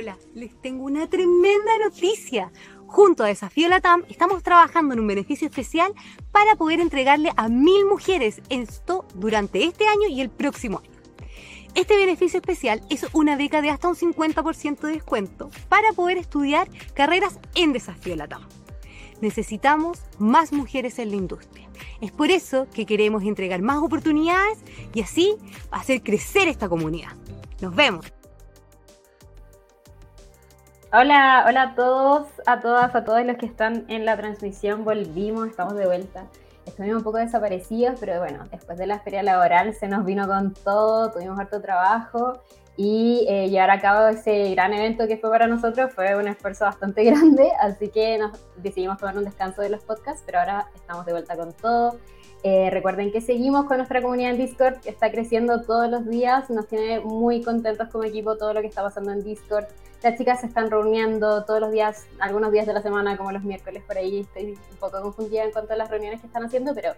Hola, les tengo una tremenda noticia. Junto a Desafío Latam estamos trabajando en un beneficio especial para poder entregarle a mil mujeres esto durante este año y el próximo año. Este beneficio especial es una beca de hasta un 50% de descuento para poder estudiar carreras en Desafío Latam. Necesitamos más mujeres en la industria. Es por eso que queremos entregar más oportunidades y así hacer crecer esta comunidad. Nos vemos. Hola, hola a todos, a todas, a todos los que están en la transmisión. Volvimos, estamos de vuelta. Estuvimos un poco desaparecidos, pero bueno, después de la feria laboral se nos vino con todo, tuvimos harto trabajo y eh, llevar a cabo ese gran evento que fue para nosotros fue un esfuerzo bastante grande, así que nos decidimos tomar un descanso de los podcasts, pero ahora estamos de vuelta con todo. Eh, recuerden que seguimos con nuestra comunidad en Discord, está creciendo todos los días, nos tiene muy contentos como equipo todo lo que está pasando en Discord. Las chicas se están reuniendo todos los días, algunos días de la semana, como los miércoles por ahí. Estoy un poco confundida en cuanto a las reuniones que están haciendo, pero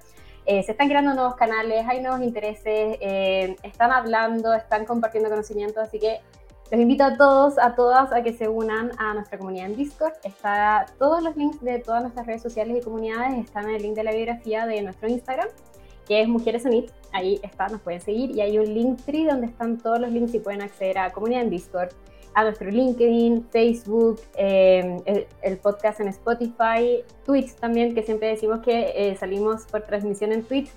eh, se están creando nuevos canales, hay nuevos intereses, eh, están hablando, están compartiendo conocimiento, así que los invito a todos, a todas, a que se unan a nuestra comunidad en Discord. Está, todos los links de todas nuestras redes sociales y comunidades están en el link de la biografía de nuestro Instagram, que es Mujeres Unit. Ahí está, nos pueden seguir. Y hay un link tree donde están todos los links y pueden acceder a comunidad en Discord, a nuestro LinkedIn, Facebook, em, el, podcast en Spotify, Twitch también, que siempre decimos que eh, salimos por transmisión en Twitch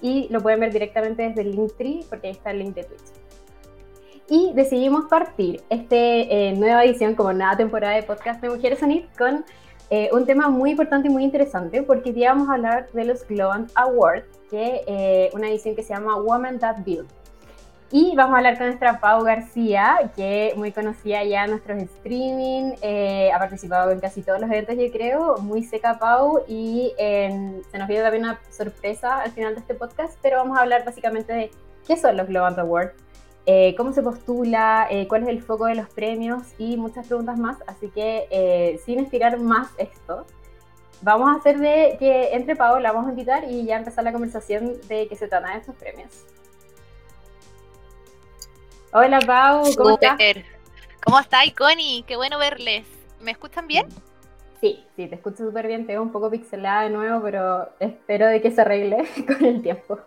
y lo pueden ver directamente desde el Linktree porque ahí está el link de Twitch y decidimos partir esta eh, nueva edición como nueva temporada de podcast de Mujeres Unit con eh, un tema muy importante y muy interesante porque ya vamos a hablar de los Globant Awards, que eh, una edición que se llama Woman That Build. Y vamos a hablar con nuestra Pau García, que muy conocida ya en nuestros streaming, eh, ha participado en casi todos los eventos, yo creo, muy seca Pau, y se nos viene también una sorpresa al final de este podcast, pero vamos a hablar básicamente de qué son los Globant Awards, eh, cómo se postula, eh, cuál es el foco de los premios y muchas preguntas más. Así que eh, sin estirar más esto, vamos a hacer de que entre Paola, vamos a invitar y ya empezar la conversación de qué se trata de estos premios. Hola Pau, ¿cómo estás? ¿Cómo estáis, Connie? Qué bueno verles. ¿Me escuchan bien? Sí, sí, te escucho súper bien. Te veo un poco pixelada de nuevo, pero espero de que se arregle con el tiempo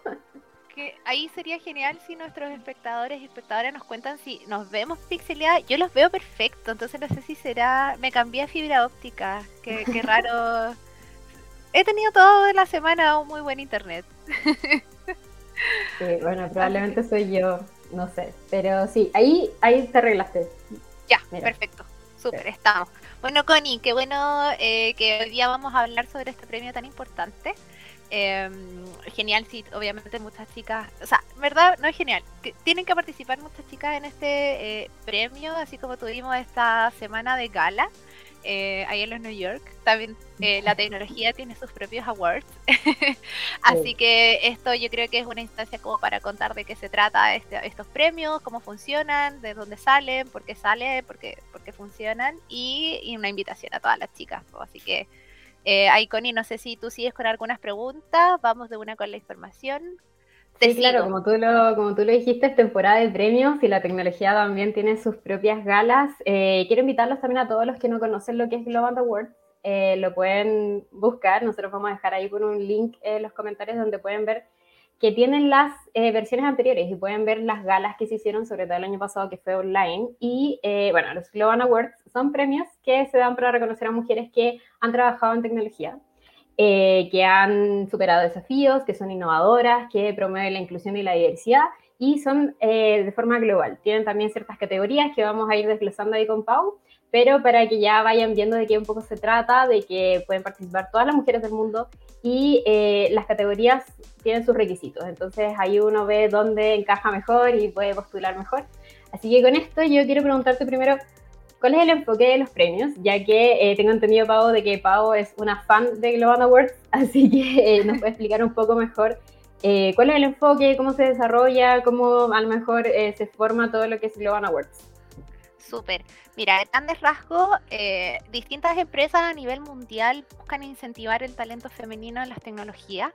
ahí sería genial si nuestros espectadores y espectadoras nos cuentan si nos vemos pixeladas. Yo los veo perfecto, entonces no sé si será. Me cambié a fibra óptica. Qué, raro. He tenido toda la semana un muy buen internet. sí, bueno, probablemente soy yo, no sé. Pero sí, ahí, ahí te arreglaste. Ya, perfecto. Súper, estamos. Bueno, Connie, qué bueno eh, que hoy día vamos a hablar sobre este premio tan importante. Em, genial, sí, obviamente muchas chicas, o sea, verdad, no es genial, tienen que participar muchas chicas en este eh, premio, así como tuvimos esta semana de gala eh, ahí en los New York. También eh, la tecnología tiene sus propios awards, así que esto yo creo que es una instancia como para contar de qué se trata este, estos premios, cómo funcionan, de dónde salen, por qué salen, por qué, por qué funcionan y, y una invitación a todas las chicas, así que eh, Connie, no sé si tú sigues con algunas preguntas, vamos de una con la información. Sí, claro, como tú, lo, como tú lo dijiste, es temporada de premios y la tecnología también tiene sus propias galas. Eh, quiero invitarlos también a todos los que no conocen lo que es Global Awards. Eh, lo pueden buscar, nosotros vamos a dejar ahí con un link en los comentarios donde pueden ver que tienen las eh, versiones anteriores y pueden ver las galas que se hicieron, sobre todo el año pasado que fue online. Y eh, bueno, los Global Awards son premios que se dan para reconocer a mujeres que han trabajado en tecnología, eh, que han superado desafíos, que son innovadoras, que promueven la inclusión y la diversidad y son de forma global. Tienen también ciertas categorías que vamos a ir desglosando ahí con Pau pero para que ya vayan viendo de qué un poco se trata, de que pueden participar todas las mujeres del mundo y eh, las categorías tienen sus requisitos, entonces ahí uno ve dónde encaja mejor y puede postular mejor. Así que con esto yo quiero preguntarte primero, ¿cuál es el enfoque de los premios? Ya que eh, tengo entendido, Pau, de que Pau es una fan de Global Awards, así que eh, nos puede explicar un poco mejor cuál es el enfoque, cómo se desarrolla, cómo a lo mejor se forma todo lo que es Global Awards. Súper. Mira, en grandes rasgos, eh, distintas empresas a nivel mundial buscan incentivar el talento femenino en las tecnologías,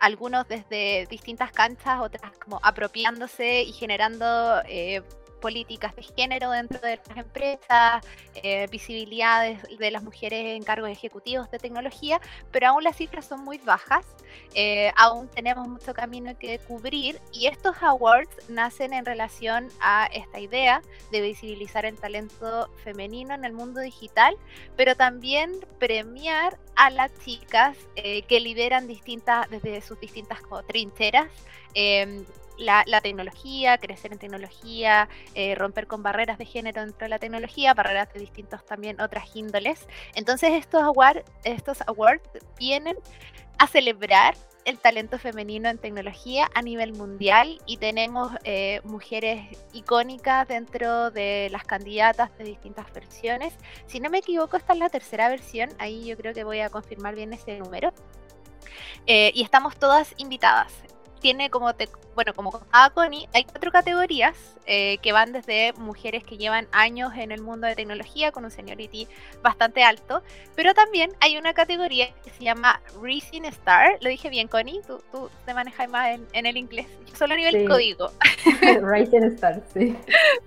algunos desde distintas canchas, otras como apropiándose y generando eh, políticas de género dentro de las empresas, eh, visibilidades de las mujeres en cargos ejecutivos de tecnología, pero aún las cifras son muy bajas, eh, aún tenemos mucho camino que cubrir y estos awards nacen en relación a esta idea de visibilizar el talento femenino en el mundo digital, pero también premiar a las chicas eh, que lideran distintas, desde sus distintas trincheras, la, tecnología, crecer en tecnología, eh, romper con barreras de género dentro de la tecnología, barreras de distintos también otras índoles. Entonces estos, award, estos awards vienen a celebrar el talento femenino en tecnología a nivel mundial y tenemos eh, mujeres icónicas dentro de las candidatas de distintas versiones. Si no me equivoco, esta es la tercera versión, ahí yo creo que voy a confirmar bien ese número. Eh, y estamos todas invitadas tiene como te, bueno, como contaba Connie, hay cuatro categorías eh, que van desde mujeres que llevan años en el mundo de tecnología con un seniority bastante alto, pero también hay una categoría que se llama Rising Star. Lo dije bien, Connie, tú, tú te manejas más en, el inglés, solo a nivel código. Rising Star, sí.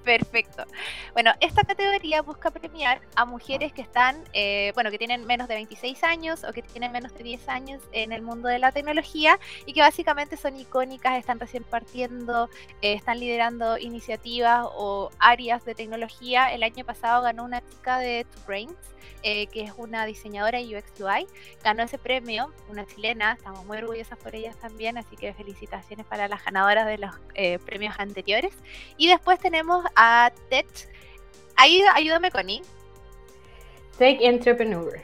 Perfecto. Bueno, esta categoría busca premiar a mujeres que están, eh, bueno, que tienen menos de 26 años o que tienen menos de 10 años en el mundo de la tecnología y que básicamente son icónicas, están recién partiendo, eh, están liderando iniciativas o áreas de tecnología. El año pasado ganó una chica de Two Brains, eh, que es una diseñadora UX UI, ganó ese premio, una chilena, estamos muy orgullosas por ellas también, así que felicitaciones para las ganadoras de los eh, premios anteriores. Y después tenemos a Tech, ahí ayúdame Connie. Tech Entrepreneur.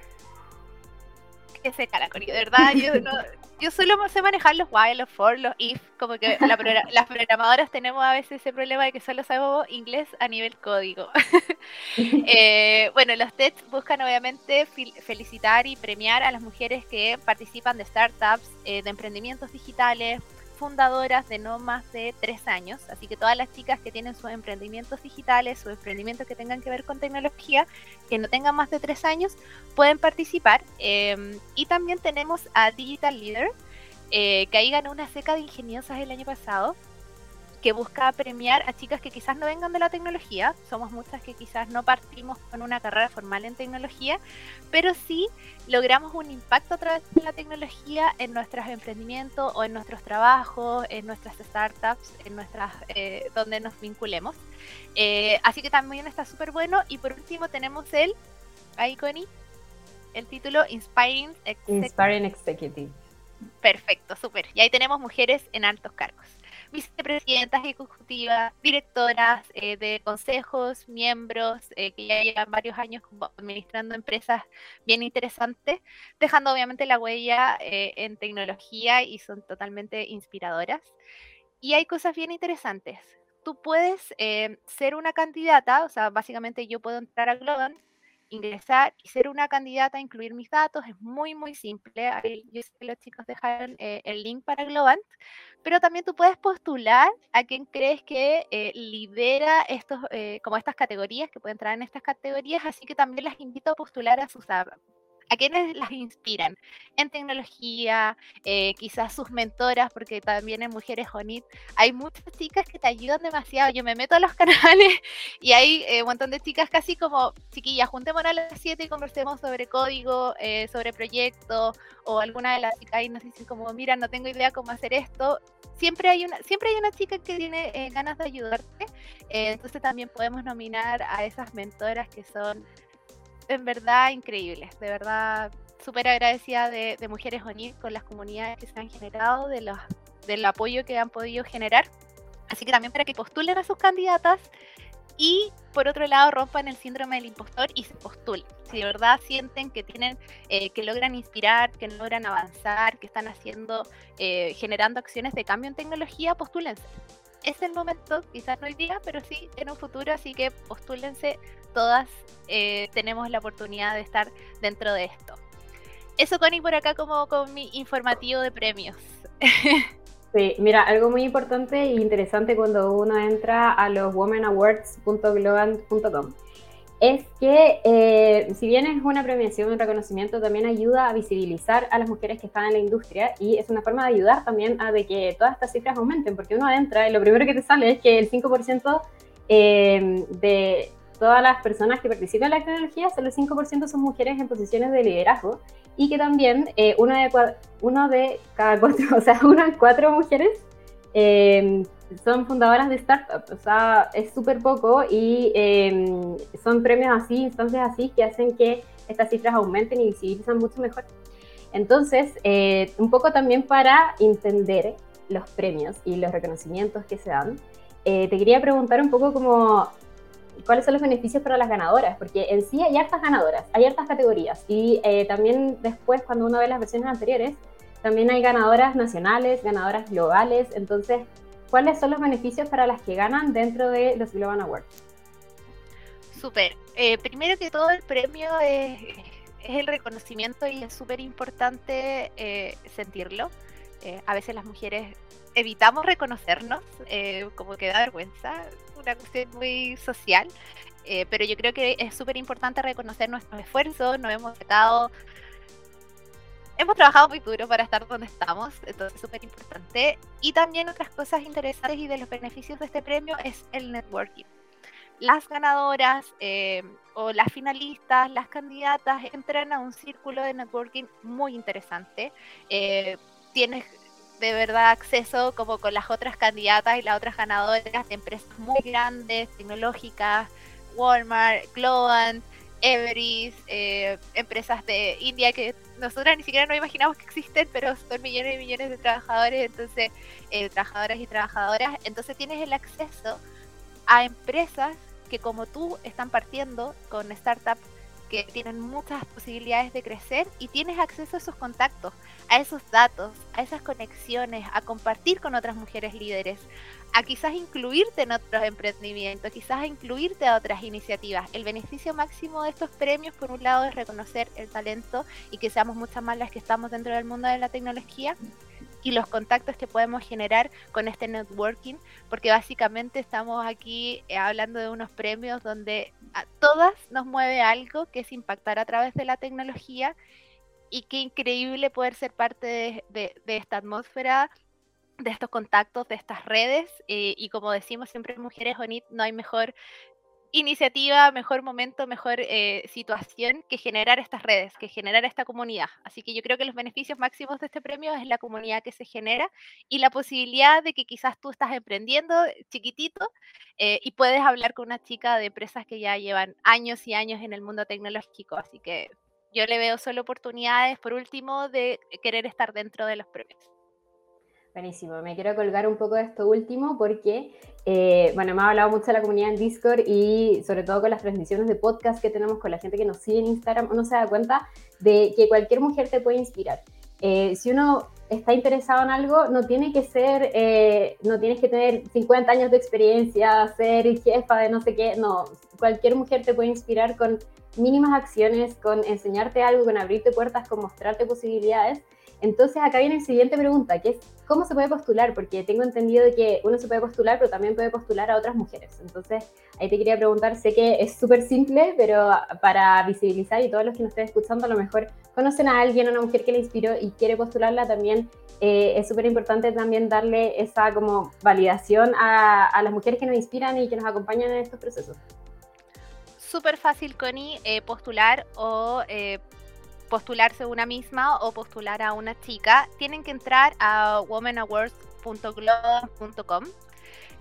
Que se cara, Connie, de verdad, yo no, yo solo sé manejar los while, los for, los if, como que las programadoras tenemos a veces ese problema de que solo sabemos inglés a nivel código. Eh, bueno, los TEDs buscan obviamente felicitar y premiar a las mujeres que participan de startups, eh, de emprendimientos digitales, fundadoras de no más de tres años, así que todas las chicas que tienen sus emprendimientos digitales, sus emprendimientos que tengan que ver con tecnología, que no tengan más de tres años, pueden participar. Em, y también tenemos a Digital Leader, eh, que ahí ganó una seca de ingeniosas el año pasado, que busca premiar a chicas que quizás no vengan de la tecnología, somos muchas que quizás no partimos con una carrera formal en tecnología, pero sí logramos un impacto a través de la tecnología en nuestros emprendimientos o en nuestros trabajos, en nuestras startups, en nuestras eh, donde nos vinculemos. Eh, así que también está súper bueno. Y por último tenemos el, ahí Connie, el título Inspiring Executive. Inspiring Executive. Perfecto, súper. Y ahí tenemos mujeres en altos cargos vicepresidentas ejecutivas, directoras eh, de consejos, miembros eh, que ya llevan varios años administrando empresas bien interesantes, dejando obviamente la huella eh, en tecnología y son totalmente inspiradoras. Y hay cosas bien interesantes. Tú puedes ser una candidata, o sea, básicamente yo puedo entrar a Globant ingresar y ser una candidata, incluir mis datos, es muy, muy simple. Ahí yo sé que los chicos dejaron eh, el link para Globant, pero también tú puedes postular a quien crees que eh, lidera estos, eh, como estas categorías, que pueden entrar en estas categorías, así que también las invito a postular a sus, a quienes las inspiran en tecnología, eh, quizás sus mentoras, porque también en Mujeres Honit hay muchas chicas que te ayudan demasiado. Yo me meto a los canales y hay eh, un montón de chicas casi como, chiquillas, juntémonos a las 7 y conversemos sobre código, eh, sobre proyectos, o alguna de las chicas ahí nos dicen como, mira, no tengo idea cómo hacer esto. Siempre hay una, siempre hay una chica que tiene ganas de ayudarte, entonces también podemos nominar a esas mentoras que son en verdad increíble, de verdad súper agradecida de, Mujeres ONIR con las comunidades que se han generado, de los, del apoyo que han podido generar. Así que también para que postulen a sus candidatas y por otro lado rompan el síndrome del impostor y se postulen. Si de verdad sienten que tienen, eh, que logran inspirar, que logran avanzar, que están haciendo, eh, generando acciones de cambio en tecnología, postúlense. Es el momento, quizás no hoy día, pero sí en un futuro, así que postúlense todas eh, tenemos la oportunidad de estar dentro de esto. Eso, Connie, por acá como con mi informativo de premios. Sí, mira, algo muy importante e interesante cuando uno entra a los womanawards.globant.com es que eh, si bien es una premiación, un reconocimiento, también ayuda a visibilizar a las mujeres que están en la industria y es una forma de ayudar también a de que todas estas cifras aumenten, porque uno entra y lo primero que te sale es que el 5% eh, de todas las personas que participan en la tecnología, solo el 5% son mujeres en posiciones de liderazgo y que también eh, de uno de cada cuatro, o sea, una de cuatro mujeres eh, son fundadoras de startups, o sea, es súper poco y eh, son premios así, instancias así que hacen que estas cifras aumenten y visibilizan mucho mejor. Entonces, un poco también para entender los premios y los reconocimientos que se dan, te quería preguntar un poco como cuáles son los beneficios para las ganadoras, porque en sí hay hartas ganadoras, hay hartas categorías y eh, también después cuando uno ve las versiones anteriores, también hay ganadoras nacionales, ganadoras globales, entonces, ¿cuáles son los beneficios para las que ganan dentro de los Global Awards? Súper. Eh, primero que todo, el premio es, el reconocimiento y es súper importante eh, sentirlo. A veces las mujeres evitamos reconocernos, como que da vergüenza una cuestión muy social, eh, pero yo creo que es súper importante reconocer nuestros esfuerzos, nos hemos sacado, hemos trabajado muy duro para estar donde estamos, entonces es súper importante. Y también otras cosas interesantes y de los beneficios de este premio es el networking. Las ganadoras eh, o las finalistas, las candidatas entran a un círculo de networking muy interesante. Tienes de verdad acceso como con las otras candidatas y las otras ganadoras de empresas muy grandes, tecnológicas, Walmart, Globant, Everest, eh, empresas de India que nosotras ni siquiera no imaginamos que existen, pero son millones y millones de trabajadores, entonces, eh, trabajadoras y trabajadoras, entonces tienes el acceso a empresas que como tú están partiendo con startups que tienen muchas posibilidades de crecer y tienes acceso a esos contactos, a esos datos, a esas conexiones, a compartir con otras mujeres líderes, a quizás incluirte en otros emprendimientos, quizás a incluirte a otras iniciativas. El beneficio máximo de estos premios, por un lado, es reconocer el talento y que seamos muchas más las que estamos dentro del mundo de la tecnología y los contactos que podemos generar con este networking, porque básicamente estamos aquí eh, hablando de unos premios donde a todas nos mueve algo que es impactar a través de la tecnología y qué increíble poder ser parte de, esta atmósfera de estos contactos, de estas redes, eh, y como decimos siempre Mujeres ONIT, no hay mejor iniciativa, mejor momento, mejor eh, situación que generar estas redes, que generar esta comunidad. Así que yo creo que los beneficios máximos de este premio es la comunidad que se genera y la posibilidad de que quizás tú estás emprendiendo chiquitito eh, y puedes hablar con una chica de empresas que ya llevan años y años en el mundo tecnológico. Así que yo le veo solo oportunidades, por último, de querer estar dentro de los premios. Buenísimo, me quiero colgar un poco de esto último porque, eh, bueno, me ha hablado mucho de la comunidad en Discord y sobre todo con las transmisiones de podcast que tenemos con la gente que nos sigue en Instagram, uno se da cuenta de que cualquier mujer te puede inspirar. Eh, si uno está interesado en algo, no tiene que ser, eh, no tienes que tener 50 años de experiencia, ser jefa de no sé qué, no, cualquier mujer te puede inspirar con mínimas acciones, con enseñarte algo, con abrirte puertas, con mostrarte posibilidades entonces acá viene la siguiente pregunta, que es ¿cómo se puede postular? Porque tengo entendido que uno se puede postular, pero también puede postular a otras mujeres. Entonces ahí te quería preguntar, sé que es súper simple, pero para visibilizar y todos los que nos estén escuchando a lo mejor conocen a alguien, a una mujer que le inspiró y quiere postularla también, eh, es súper importante también darle esa como validación a, las mujeres que nos inspiran y que nos acompañan en estos procesos. Súper fácil, Connie, eh, postular o... Eh, postularse una misma o postular a una chica, tienen que entrar a womanawards.global.com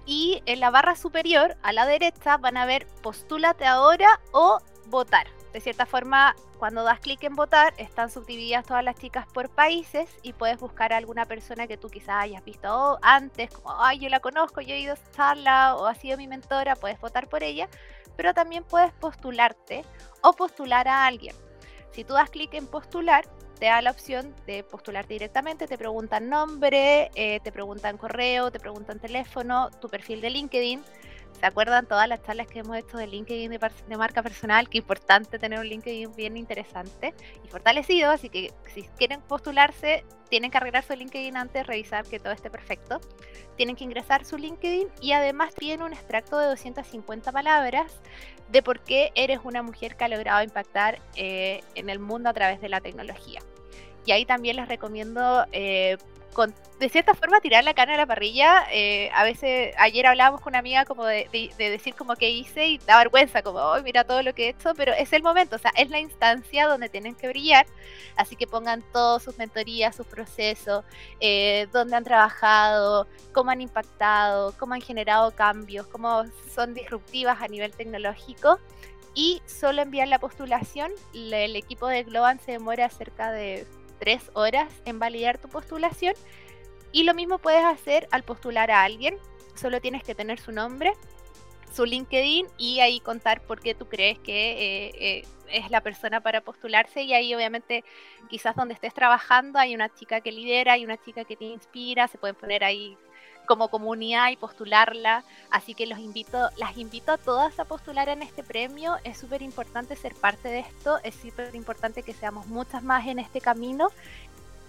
y en la barra superior a la derecha van a ver postúlate ahora o votar. De cierta forma, cuando das clic en votar, están subdivididas todas las chicas por países y puedes buscar a alguna persona que tú quizás hayas visto antes, como, ay, yo la conozco, yo he ido a charla o ha sido mi mentora, puedes votar por ella, pero también puedes postularte o postular a alguien. Si tú das clic en postular, te da la opción de postularte directamente, te preguntan nombre, eh, te preguntan correo, te preguntan teléfono, tu perfil de LinkedIn. ¿Se acuerdan todas las charlas que hemos hecho de LinkedIn de, marca personal? Qué importante tener un LinkedIn bien interesante y fortalecido, así que si quieren postularse, tienen que arreglar su LinkedIn antes, revisar que todo esté perfecto. Tienen que ingresar su LinkedIn y además tienen un extracto de 250 palabras de por qué eres una mujer que ha logrado impactar eh, en el mundo a través de la tecnología. Y ahí también les recomiendo eh, con, de cierta forma tirar la carne a la parrilla. Eh, a veces, ayer hablábamos con una amiga como de, decir como que hice y da vergüenza, como, oh, mira todo lo que he hecho, pero es el momento, o sea, es la instancia donde tienen que brillar. Así que pongan todas sus mentorías, sus procesos, eh, dónde han trabajado, cómo han impactado, cómo han generado cambios, cómo son disruptivas a nivel tecnológico. Y solo enviar la postulación, el equipo de Globan se demora cerca de tres horas en validar tu postulación. Y lo mismo puedes hacer al postular a alguien. Solo tienes que tener su nombre, su LinkedIn y ahí contar por qué tú crees que eh, eh, es la persona para postularse. Y ahí obviamente quizás donde estés trabajando hay una chica que lidera, hay una chica que te inspira, se pueden poner ahí como comunidad y postularla. Así que los invito, las invito a todas a postular en este premio. Es súper importante ser parte de esto, es súper importante que seamos muchas más en este camino.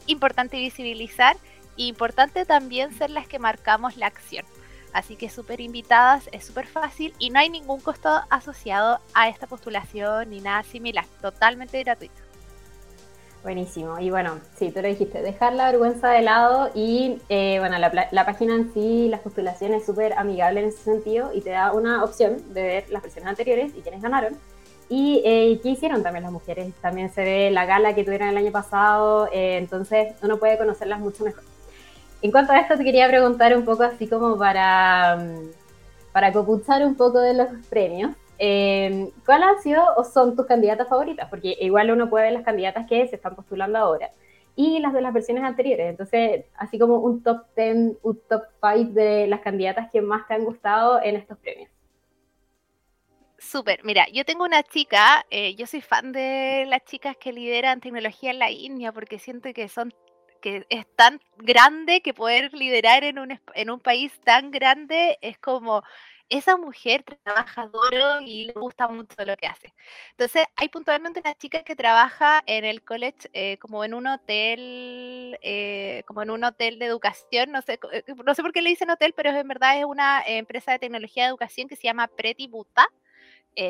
Importante visibilizar e importante también ser las que marcamos la acción. Así que súper invitadas, es súper fácil y no hay ningún costo asociado a esta postulación ni nada similar, totalmente gratuito. Buenísimo. Y bueno, sí, tú lo dijiste, dejar la vergüenza de lado y eh, bueno, la, página en sí, las postulaciones es súper amigable en ese sentido y te da una opción de ver las versiones anteriores y quiénes ganaron. Y eh, qué hicieron también las mujeres. También se ve la gala que tuvieron el año pasado, eh, entonces uno puede conocerlas mucho mejor. En cuanto a esto, te quería preguntar un poco así como para, mm, para copuchar un poco de los premios. Eh, ¿Cuál han sido o son tus candidatas favoritas? Porque igual uno puede ver las candidatas que se están postulando ahora y las de las versiones anteriores. Entonces, así como un top 10, un top 5 de las candidatas que más te han gustado en estos premios. Súper, mira, yo tengo una chica, eh, yo soy fan de las chicas que lideran tecnología en la India porque siento que son que es tan grande que poder liderar en un, en un país tan grande es como esa mujer trabaja duro y le gusta mucho lo que hace. Entonces, hay puntualmente una chica que trabaja en el college eh, como en un hotel, eh, como en un hotel de educación, no sé, eh, no sé por qué le dicen hotel, pero en verdad es una empresa de tecnología de educación que se llama Pretty Buta.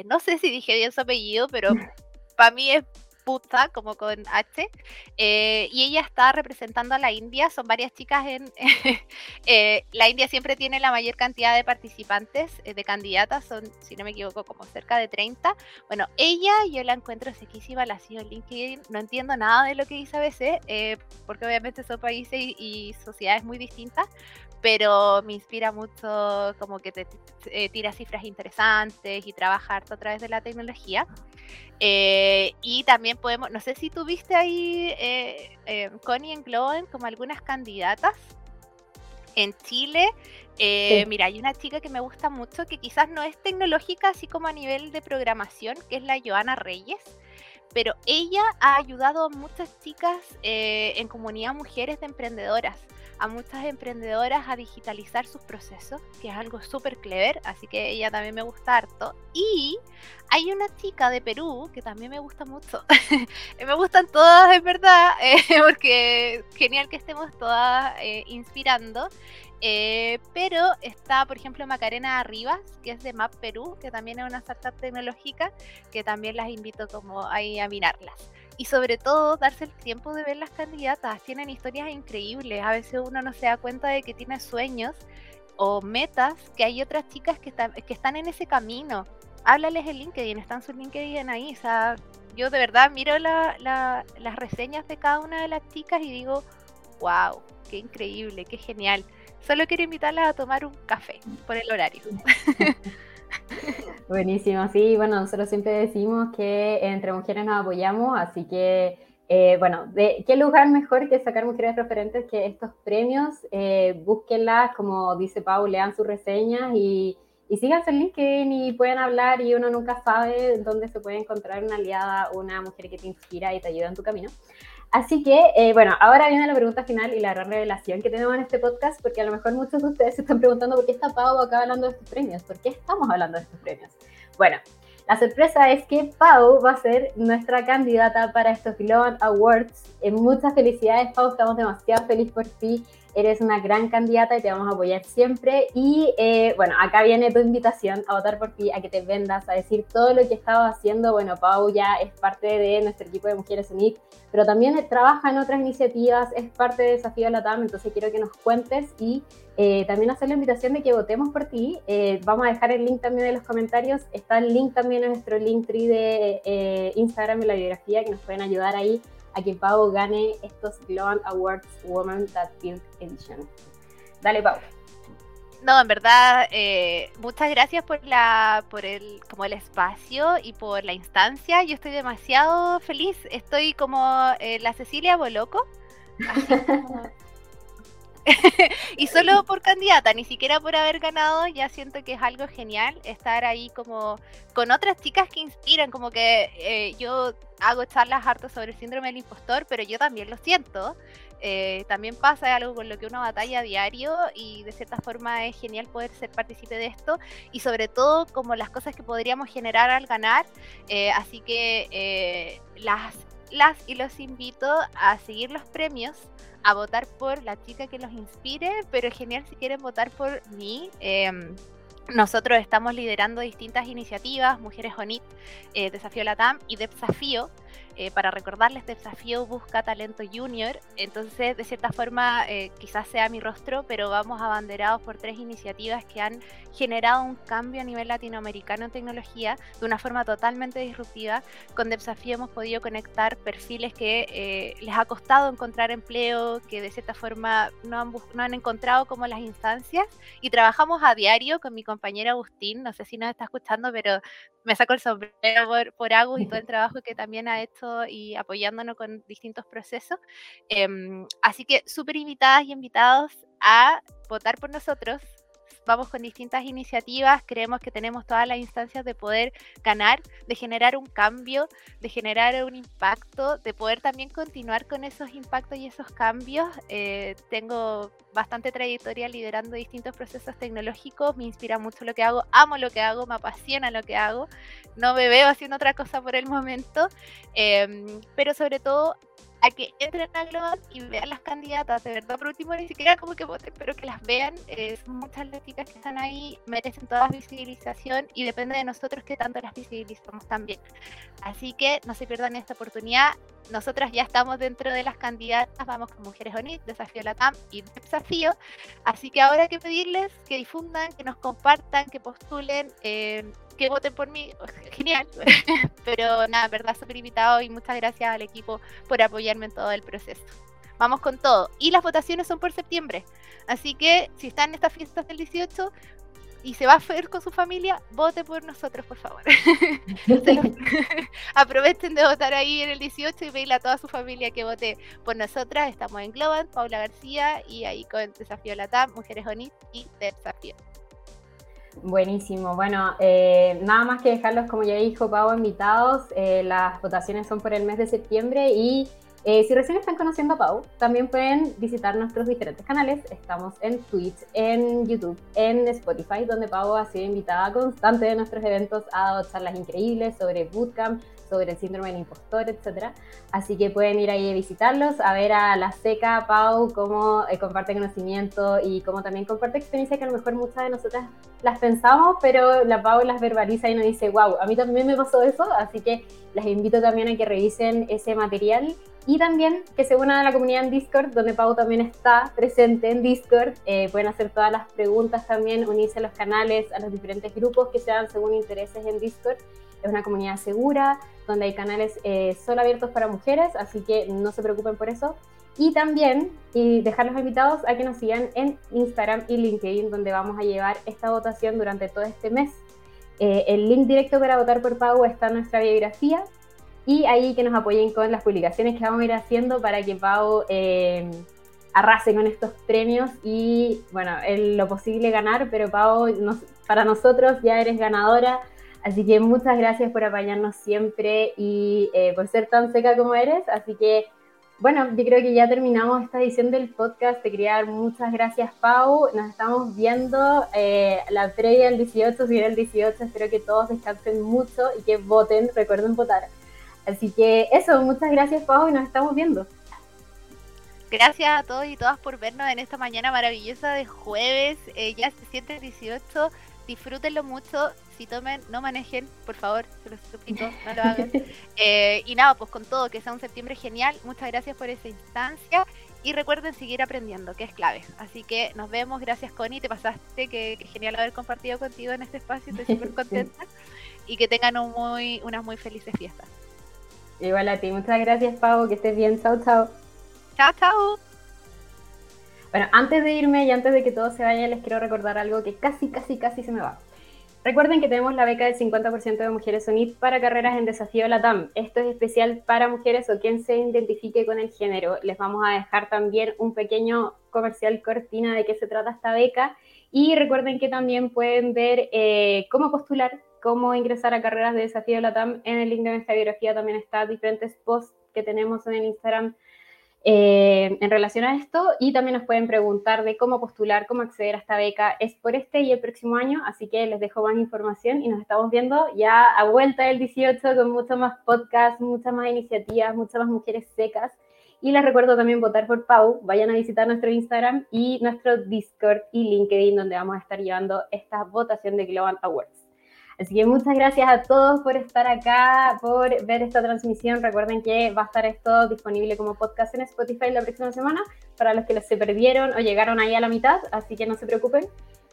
no sé si dije bien su apellido, pero para mí es puta, como con H, eh, y ella está representando a la India, son varias chicas en... Eh, la India siempre tiene la mayor cantidad de participantes, eh, de candidatas, son, si no me equivoco, como cerca de 30. Bueno, ella yo la encuentro sequísima, la sigo en LinkedIn, no entiendo nada de lo que dice a veces, porque obviamente son países y sociedades muy distintas, pero me inspira mucho como que te, tira cifras interesantes y trabajar a través de la tecnología. Eh, y también podemos, no sé si tuviste ahí, eh, eh, Connie en Glowen, como algunas candidatas en Chile. Mira, hay una chica que me gusta mucho, que quizás no es tecnológica, así como a nivel de programación, que es la Joana Reyes pero ella ha ayudado a muchas chicas en comunidad mujeres de emprendedoras a muchas emprendedoras a digitalizar sus procesos, que es algo súper clever, así que ella también me gusta harto. Y hay una chica de Perú que también me gusta mucho. me gustan todas, es verdad, eh, porque genial que estemos todas eh, inspirando. Eh, pero está, por ejemplo, Macarena Arribas, que es de Map Perú, que también es una startup tecnológica, que también las invito como ahí a mirarlas y sobre todo darse el tiempo de ver las candidatas. Tienen historias increíbles. A veces uno no se da cuenta de que tiene sueños o metas, que hay otras chicas que, están, que están en ese camino. Háblales en LinkedIn, están sus LinkedIn ahí. O sea, yo de verdad miro las reseñas de cada una de las chicas y digo, wow, qué increíble, qué genial. Solo quiero invitarlas a tomar un café por el horario. Buenísimo, sí, bueno, nosotros siempre decimos que entre mujeres nos apoyamos, así que, eh, bueno, de, ¿qué lugar mejor que sacar mujeres referentes que estos premios? Eh, búsquenlas, como dice Pau, lean sus reseñas y, y síganse en LinkedIn y pueden hablar y uno nunca sabe dónde se puede encontrar una aliada, una mujer que te inspira y te ayuda en tu camino. Así que, eh, bueno, ahora viene la pregunta final y la gran revelación que tenemos en este podcast, porque a lo mejor muchos de ustedes se están preguntando por qué está Pau acá hablando de estos premios, por qué estamos hablando de estos premios. Bueno, la sorpresa es que Pau va a ser nuestra candidata para estos Global Awards. En muchas felicidades, Pau, estamos demasiado felices por ti. Eres una gran candidata y te vamos a apoyar siempre. Y eh, bueno, acá viene tu invitación a votar por ti, a que te vendas, a decir todo lo que estabas haciendo. Bueno, Pau ya es parte de nuestro equipo de Mujeres UNIT, pero también trabaja en otras iniciativas, es parte de Desafío Latam, entonces quiero que nos cuentes y eh, también hacer la invitación de que votemos por ti. Eh, vamos a dejar el link también en los comentarios. Está el link también en nuestro link tree de Instagram en la biografía que nos pueden ayudar ahí a que Pau gane estos Global Awards Woman That Build Edition. Dale, Pau. No, en verdad, eh, muchas gracias por la, por el, como el espacio y por la instancia. Yo estoy demasiado feliz. Estoy como eh, la Cecilia Boloco. y solo por candidata, ni siquiera por haber ganado, ya siento que es algo genial estar ahí como con otras chicas que inspiran, como que eh, yo hago charlas harto sobre el síndrome del impostor, pero yo también lo siento. Eh, también pasa algo con lo que uno batalla diario y de cierta forma es genial poder ser partícipe de esto y sobre todo como las cosas que podríamos generar al ganar. Eh, así que las, las y los invito a seguir los premios a votar por la chica que los inspire, pero genial si quieren votar por mí. Em, nosotros estamos liderando distintas iniciativas, Mujeres ONIT, eh, Desafío Latam y Desafío, eh, para recordarles, este desafío busca talento junior, entonces de cierta forma eh, quizás sea mi rostro, pero vamos abanderados por tres iniciativas que han generado un cambio a nivel latinoamericano en tecnología de una forma totalmente disruptiva. Con desafío hemos podido conectar perfiles que eh, les ha costado encontrar empleo, que de cierta forma no han, no han encontrado como las instancias y trabajamos a diario con mi compañero Agustín, no sé si nos está escuchando, pero me saco el sombrero por, por Agus y todo el trabajo que también ha hecho y apoyándonos con distintos procesos. Em, así que súper invitadas y invitados a votar por nosotros vamos con distintas iniciativas, creemos que tenemos todas las instancias de poder ganar, de generar un cambio, de generar un impacto, de poder también continuar con esos impactos y esos cambios. Eh, tengo bastante trayectoria liderando distintos procesos tecnológicos, me inspira mucho lo que hago, amo lo que hago, me apasiona lo que hago, no me veo haciendo otra cosa por el momento, em, pero sobre todo a que entren a Global y vean las candidatas, de verdad, por último, ni siquiera como que voten, pero que las vean. muchas las chicas que están ahí merecen toda visibilización y depende de nosotros que tanto las visibilizamos también. Así que no se pierdan esta oportunidad. Nosotras ya estamos dentro de las candidatas, vamos con Mujeres ONIT, Desafío Latam y Desafío. Así que ahora hay que pedirles que difundan, que nos compartan, que postulen. Eh, que voten por mí, genial. Pero nada, verdad, súper invitado y muchas gracias al equipo por apoyarme en todo el proceso. Vamos con todo. Y las votaciones son por septiembre. Así que si están en estas fiestas del 18 y se va a ver con su familia, vote por nosotros, por favor. Aprovechen de votar ahí en el 18 y pedirle a toda su familia que vote por nosotras. Estamos en Global, Paula García y ahí con Desafío Latam, Mujeres ONIT y Desafío. Buenísimo. Bueno, eh, nada más que dejarlos, como ya dijo Pau, invitados. Eh, las votaciones son por el mes de septiembre y eh, si recién están conociendo a Pau, también pueden visitar nuestros diferentes canales. Estamos en Twitch, en YouTube, en Spotify, donde Pau ha sido invitada constante de nuestros eventos, ha dado charlas increíbles sobre Bootcamp, sobre el síndrome del impostor, etc. Así que pueden ir ahí a visitarlos, a ver a la seca Pau, cómo eh, comparte conocimiento y cómo también comparte experiencias que a lo mejor muchas de nosotras las pensamos, pero la Pau las verbaliza y nos dice, wow, a mí también me pasó eso, así que las invito también a que revisen ese material y también que se unan a la comunidad en Discord, donde Pau también está presente en Discord. Eh, pueden hacer todas las preguntas también, unirse a los canales, a los diferentes grupos que sean según intereses en Discord. Es una comunidad segura, donde hay canales eh, solo abiertos para mujeres, así que no se preocupen por eso. Y también y dejarlos invitados a que nos sigan en Instagram y LinkedIn, donde vamos a llevar esta votación durante todo este mes. Eh, el link directo para votar por Pau está en nuestra biografía y ahí que nos apoyen con las publicaciones que vamos a ir haciendo para que Pau eh, arrase con estos premios y, bueno, en lo posible ganar, pero Pau, para nosotros ya eres ganadora Así que muchas gracias por apañarnos siempre y eh, por ser tan seca como eres. Así que, bueno, yo creo que ya terminamos esta edición del podcast. Te quería dar muchas gracias, Pau. Nos estamos viendo eh, la previa del 18, si viene el 18. Espero que todos descansen mucho y que voten. Recuerden votar. Así que eso, muchas gracias, Pau, y nos estamos viendo. Gracias a todos y todas por vernos en esta mañana maravillosa de jueves. Eh, ya se siente 18. Disfrútenlo mucho. Si tomen, no manejen, por favor, se los suplico, no lo hagan. Eh, y nada, pues con todo, que sea un septiembre genial. Muchas gracias por esa instancia. Y recuerden seguir aprendiendo, que es clave. Así que nos vemos. Gracias, Connie. Te pasaste. Que, genial haber compartido contigo en este espacio. Estoy súper contenta. Y que tengan un muy, unas muy felices fiestas. Igual a ti. Muchas gracias, Pau. Que estés bien. Chao, chao. Chao, chao. Bueno, antes de irme y antes de que todo se vaya, les quiero recordar algo que casi, casi, casi se me va. Recuerden que tenemos la beca del 50% de mujeres UNIT para carreras en desafío LATAM. Esto es especial para mujeres o quien se identifique con el género. Les vamos a dejar también un pequeño comercial cortina de qué se trata esta beca. Y recuerden que también pueden ver eh, cómo postular, cómo ingresar a carreras de desafío LATAM. En el link de nuestra biografía también está diferentes posts que tenemos en el Instagram eh, en relación a esto y también nos pueden preguntar de cómo postular, cómo acceder a esta beca. Es por este y el próximo año, así que les dejo más información y nos estamos viendo ya a vuelta del 18 con muchos más podcasts, muchas más iniciativas, muchas más mujeres secas. Y les recuerdo también votar por Pau. Vayan a visitar nuestro Instagram y nuestro Discord y LinkedIn, donde vamos a estar llevando esta votación de Global Awards. Así que muchas gracias a todos por estar acá, por ver esta transmisión. Recuerden que va a estar esto disponible como podcast en Spotify la próxima semana para los que se perdieron o llegaron ahí a la mitad, así que no se preocupen.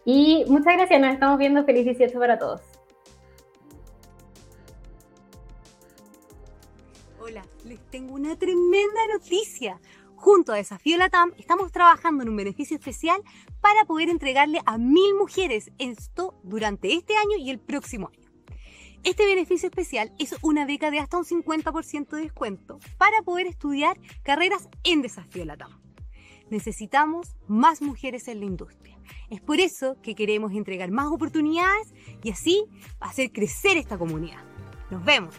Y muchas gracias, nos estamos viendo. Feliz 18 para todos. Hola, les tengo una tremenda noticia. Junto a Desafío Latam estamos trabajando en un beneficio especial para poder entregarle a mil mujeres esto durante este año y el próximo año. Este beneficio especial es una beca de hasta un 50% de descuento para poder estudiar carreras en Desafío Latam. Necesitamos más mujeres en la industria. Es por eso que queremos entregar más oportunidades y así hacer crecer esta comunidad. Nos vemos.